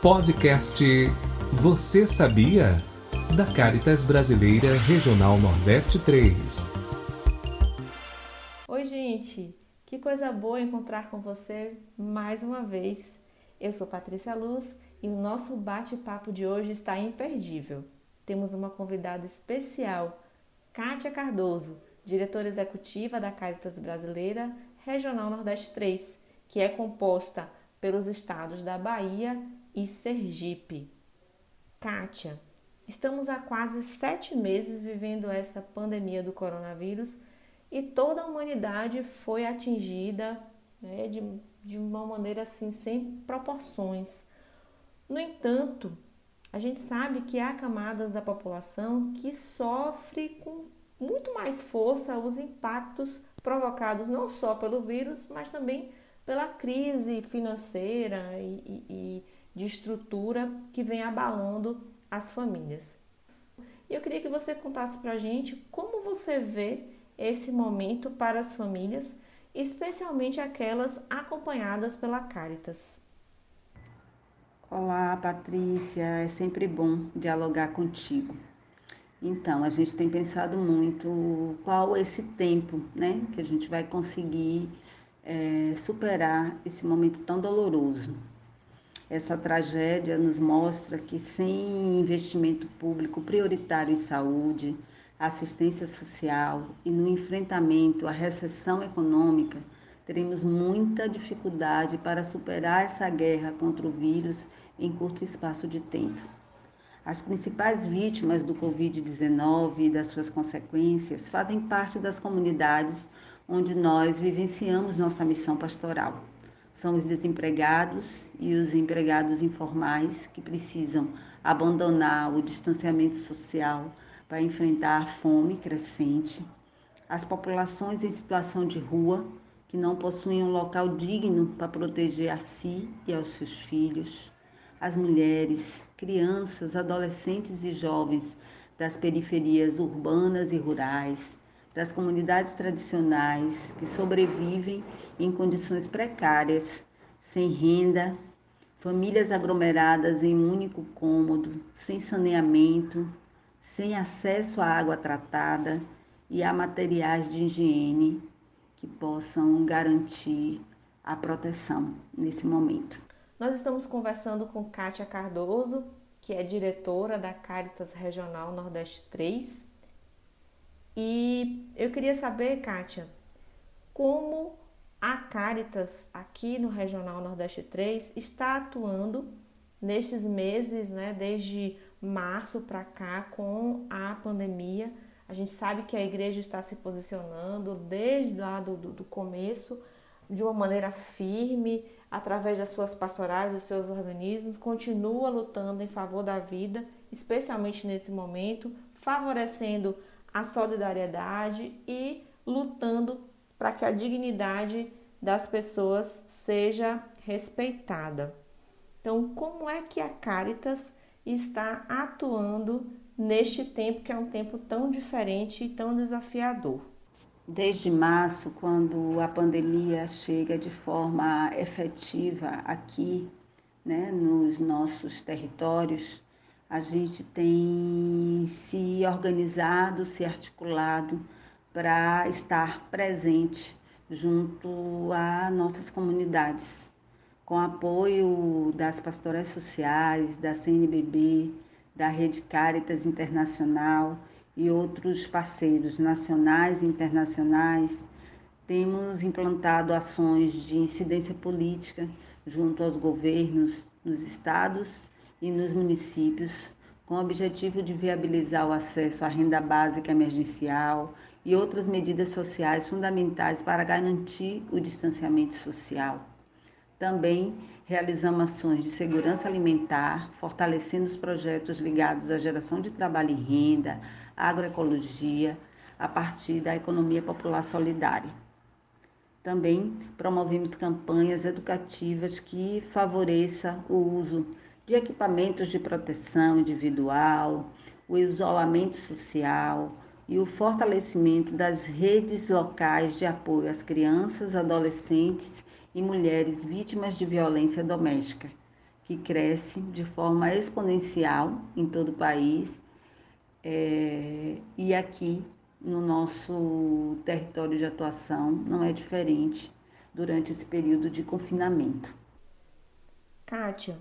Podcast Você Sabia? Da Caritas Brasileira Regional Nordeste 3. Oi, gente! Que coisa boa encontrar com você mais uma vez. Eu sou Patrícia Luz e o nosso bate-papo de hoje está imperdível. Temos uma convidada especial, Kátia Cardoso, diretora executiva da Caritas Brasileira Regional Nordeste 3, que é composta pelos estados da Bahia e Sergipe. Kátia, estamos há quase sete meses vivendo essa pandemia do coronavírus e toda a humanidade foi atingida né, de, de uma maneira assim sem proporções. No entanto, a gente sabe que há camadas da população que sofre com muito mais força os impactos provocados não só pelo vírus, mas também pela crise financeira e, e, e de estrutura que vem abalando as famílias. E eu queria que você contasse para a gente como você vê esse momento para as famílias, especialmente aquelas acompanhadas pela Caritas. Olá, Patrícia, é sempre bom dialogar contigo. Então, a gente tem pensado muito qual esse tempo, né, que a gente vai conseguir é, superar esse momento tão doloroso. Essa tragédia nos mostra que sem investimento público prioritário em saúde, assistência social e no enfrentamento à recessão econômica, teremos muita dificuldade para superar essa guerra contra o vírus em curto espaço de tempo. As principais vítimas do Covid-19 e das suas consequências fazem parte das comunidades onde nós vivenciamos nossa missão pastoral. São os desempregados e os empregados informais que precisam abandonar o distanciamento social para enfrentar a fome crescente, as populações em situação de rua que não possuem um local digno para proteger a si e aos seus filhos, as mulheres, crianças, adolescentes e jovens das periferias urbanas e rurais, das comunidades tradicionais que sobrevivem em condições precárias, sem renda, famílias aglomeradas em um único cômodo, sem saneamento, sem acesso à água tratada e a materiais de higiene que possam garantir a proteção nesse momento. Nós estamos conversando com Kátia Cardoso, que é diretora da Caritas Regional Nordeste 3, e eu queria saber, Kátia, como a Caritas aqui no Regional Nordeste 3 está atuando nestes meses, né, desde março para cá com a pandemia. A gente sabe que a igreja está se posicionando desde lá do, do, do começo de uma maneira firme, através das suas pastorais, dos seus organismos, continua lutando em favor da vida, especialmente nesse momento, favorecendo a solidariedade e lutando para que a dignidade das pessoas seja respeitada. Então, como é que a Caritas está atuando neste tempo que é um tempo tão diferente e tão desafiador? Desde março, quando a pandemia chega de forma efetiva aqui, né, nos nossos territórios, a gente tem se organizado, se articulado para estar presente junto a nossas comunidades, com apoio das pastorais sociais, da CNBB, da Rede Caritas Internacional e outros parceiros nacionais e internacionais. Temos implantado ações de incidência política junto aos governos nos estados e nos municípios, com o objetivo de viabilizar o acesso à renda básica emergencial e outras medidas sociais fundamentais para garantir o distanciamento social. Também realizamos ações de segurança alimentar, fortalecendo os projetos ligados à geração de trabalho e renda, agroecologia, a partir da economia popular solidária. Também promovemos campanhas educativas que favoreçam o uso de equipamentos de proteção individual, o isolamento social e o fortalecimento das redes locais de apoio às crianças, adolescentes e mulheres vítimas de violência doméstica, que cresce de forma exponencial em todo o país é, e aqui no nosso território de atuação não é diferente durante esse período de confinamento. Kátia,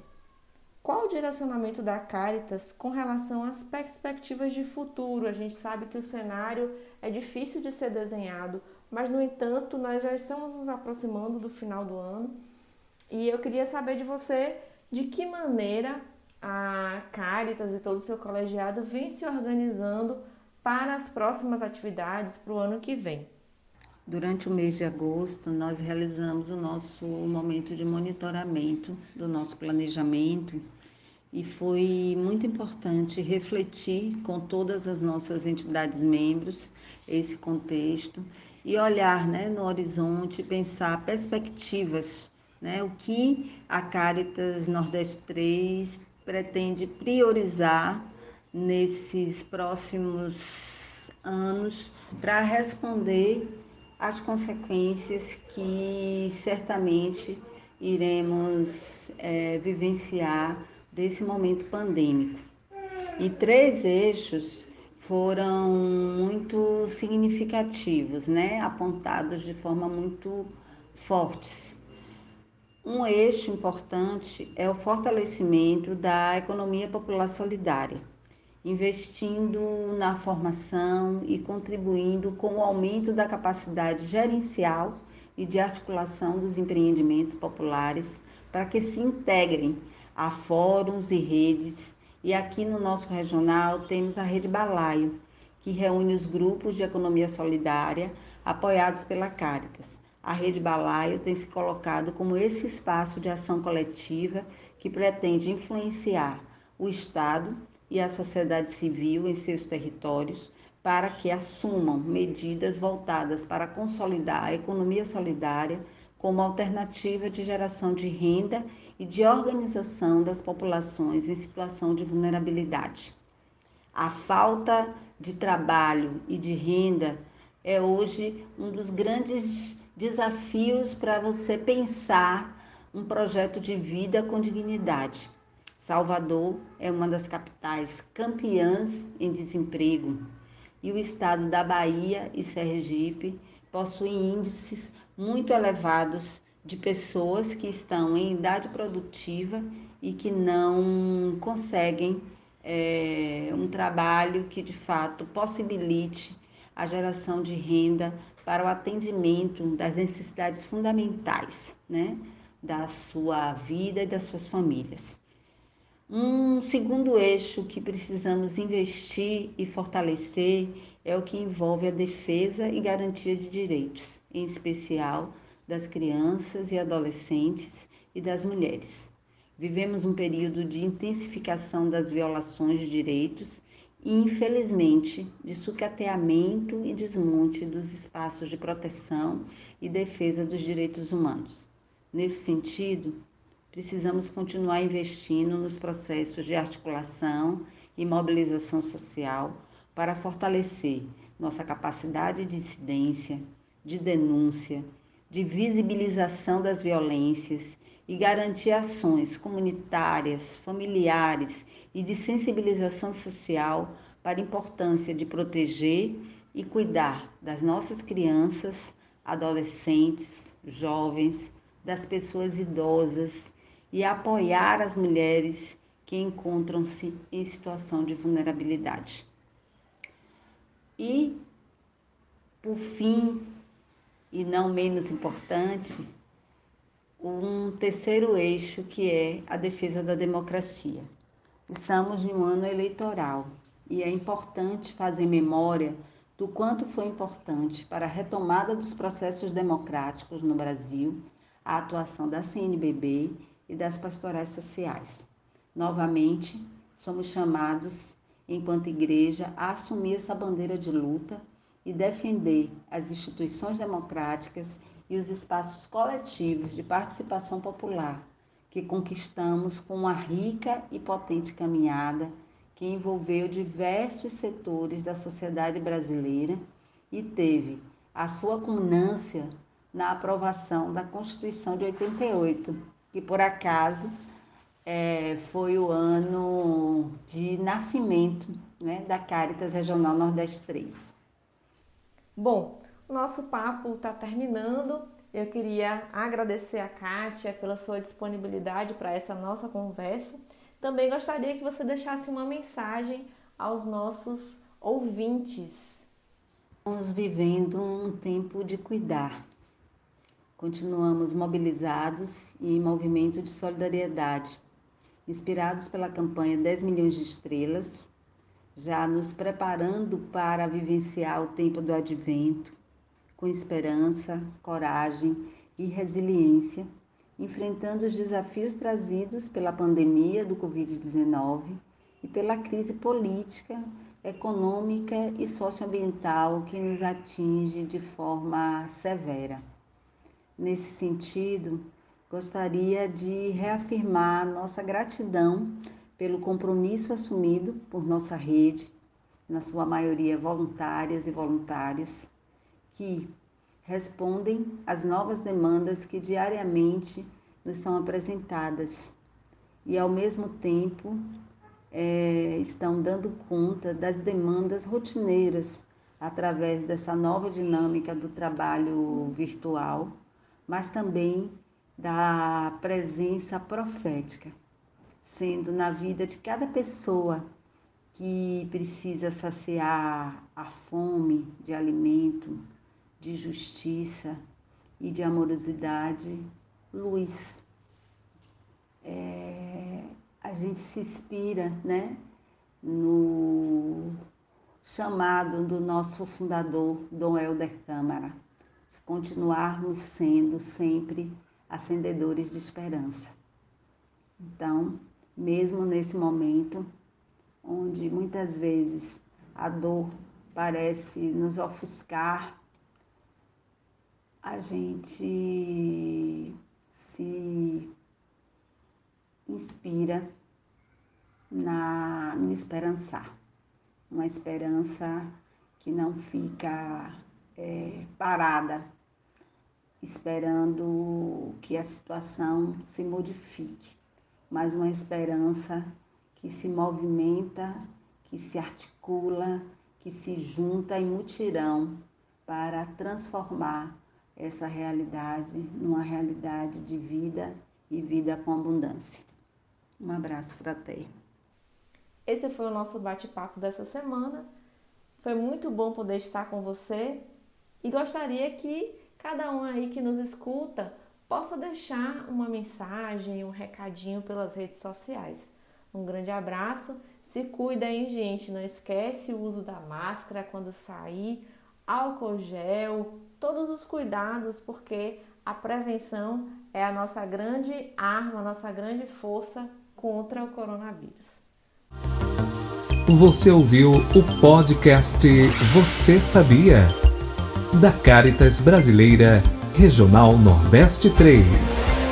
qual o direcionamento da Caritas com relação às perspectivas de futuro? A gente sabe que o cenário é difícil de ser desenhado, mas no entanto nós já estamos nos aproximando do final do ano e eu queria saber de você de que maneira a Caritas e todo o seu colegiado vem se organizando para as próximas atividades para o ano que vem. Durante o mês de agosto, nós realizamos o nosso momento de monitoramento do nosso planejamento e foi muito importante refletir com todas as nossas entidades membros esse contexto e olhar né, no horizonte, pensar perspectivas né? O que a Caritas Nordeste 3 pretende priorizar nesses próximos anos para responder às consequências que certamente iremos é, vivenciar desse momento pandêmico. E três eixos foram muito significativos, né? apontados de forma muito fortes um eixo importante é o fortalecimento da economia popular solidária, investindo na formação e contribuindo com o aumento da capacidade gerencial e de articulação dos empreendimentos populares para que se integrem a fóruns e redes. E aqui no nosso regional temos a Rede Balaio, que reúne os grupos de economia solidária apoiados pela Caritas a Rede Balaio tem se colocado como esse espaço de ação coletiva que pretende influenciar o Estado e a sociedade civil em seus territórios para que assumam medidas voltadas para consolidar a economia solidária como alternativa de geração de renda e de organização das populações em situação de vulnerabilidade. A falta de trabalho e de renda é hoje um dos grandes desafios para você pensar um projeto de vida com dignidade. Salvador é uma das capitais campeãs em desemprego e o estado da Bahia e Sergipe possuem índices muito elevados de pessoas que estão em idade produtiva e que não conseguem é, um trabalho que de fato possibilite a geração de renda para o atendimento das necessidades fundamentais né, da sua vida e das suas famílias. Um segundo eixo que precisamos investir e fortalecer é o que envolve a defesa e garantia de direitos, em especial das crianças e adolescentes e das mulheres. Vivemos um período de intensificação das violações de direitos e, infelizmente, de sucateamento e desmonte dos espaços de proteção e defesa dos direitos humanos. Nesse sentido, precisamos continuar investindo nos processos de articulação e mobilização social para fortalecer nossa capacidade de incidência, de denúncia, de visibilização das violências e garantir ações comunitárias, familiares e de sensibilização social para a importância de proteger e cuidar das nossas crianças, adolescentes, jovens, das pessoas idosas e apoiar as mulheres que encontram-se em situação de vulnerabilidade. E, por fim, e não menos importante, um terceiro eixo que é a defesa da democracia. Estamos em um ano eleitoral e é importante fazer memória do quanto foi importante para a retomada dos processos democráticos no Brasil a atuação da CNBB e das pastorais sociais. Novamente, somos chamados, enquanto igreja, a assumir essa bandeira de luta e defender as instituições democráticas e os espaços coletivos de participação popular que conquistamos com uma rica e potente caminhada que envolveu diversos setores da sociedade brasileira e teve a sua culminância na aprovação da Constituição de 88, que por acaso é, foi o ano de nascimento né, da Caritas Regional Nordeste 3. Bom, o nosso papo está terminando. Eu queria agradecer a Kátia pela sua disponibilidade para essa nossa conversa. Também gostaria que você deixasse uma mensagem aos nossos ouvintes. Estamos vivendo um tempo de cuidar. Continuamos mobilizados e em movimento de solidariedade, inspirados pela campanha 10 milhões de estrelas, já nos preparando para vivenciar o tempo do advento, com esperança, coragem e resiliência, enfrentando os desafios trazidos pela pandemia do Covid-19 e pela crise política, econômica e socioambiental que nos atinge de forma severa. Nesse sentido, gostaria de reafirmar nossa gratidão pelo compromisso assumido por nossa rede, na sua maioria voluntárias e voluntários, que respondem às novas demandas que diariamente nos são apresentadas e, ao mesmo tempo, é, estão dando conta das demandas rotineiras através dessa nova dinâmica do trabalho virtual, mas também da presença profética sendo na vida de cada pessoa que precisa saciar a fome de alimento, de justiça e de amorosidade, luz. É, a gente se inspira né, no chamado do nosso fundador, Dom Helder Câmara, continuarmos sendo sempre acendedores de esperança. Então, mesmo nesse momento onde muitas vezes a dor parece nos ofuscar, a gente se inspira na, no esperançar, uma esperança que não fica é, parada, esperando que a situação se modifique mas uma esperança que se movimenta, que se articula, que se junta em mutirão para transformar essa realidade numa realidade de vida e vida com abundância. Um abraço fraterno. Esse foi o nosso bate-papo dessa semana. Foi muito bom poder estar com você e gostaria que cada um aí que nos escuta possa deixar uma mensagem, um recadinho pelas redes sociais. Um grande abraço, se cuida aí, gente. Não esquece o uso da máscara quando sair, álcool gel, todos os cuidados, porque a prevenção é a nossa grande arma, a nossa grande força contra o coronavírus. Você ouviu o podcast Você Sabia? Da Caritas Brasileira Regional Nordeste 3.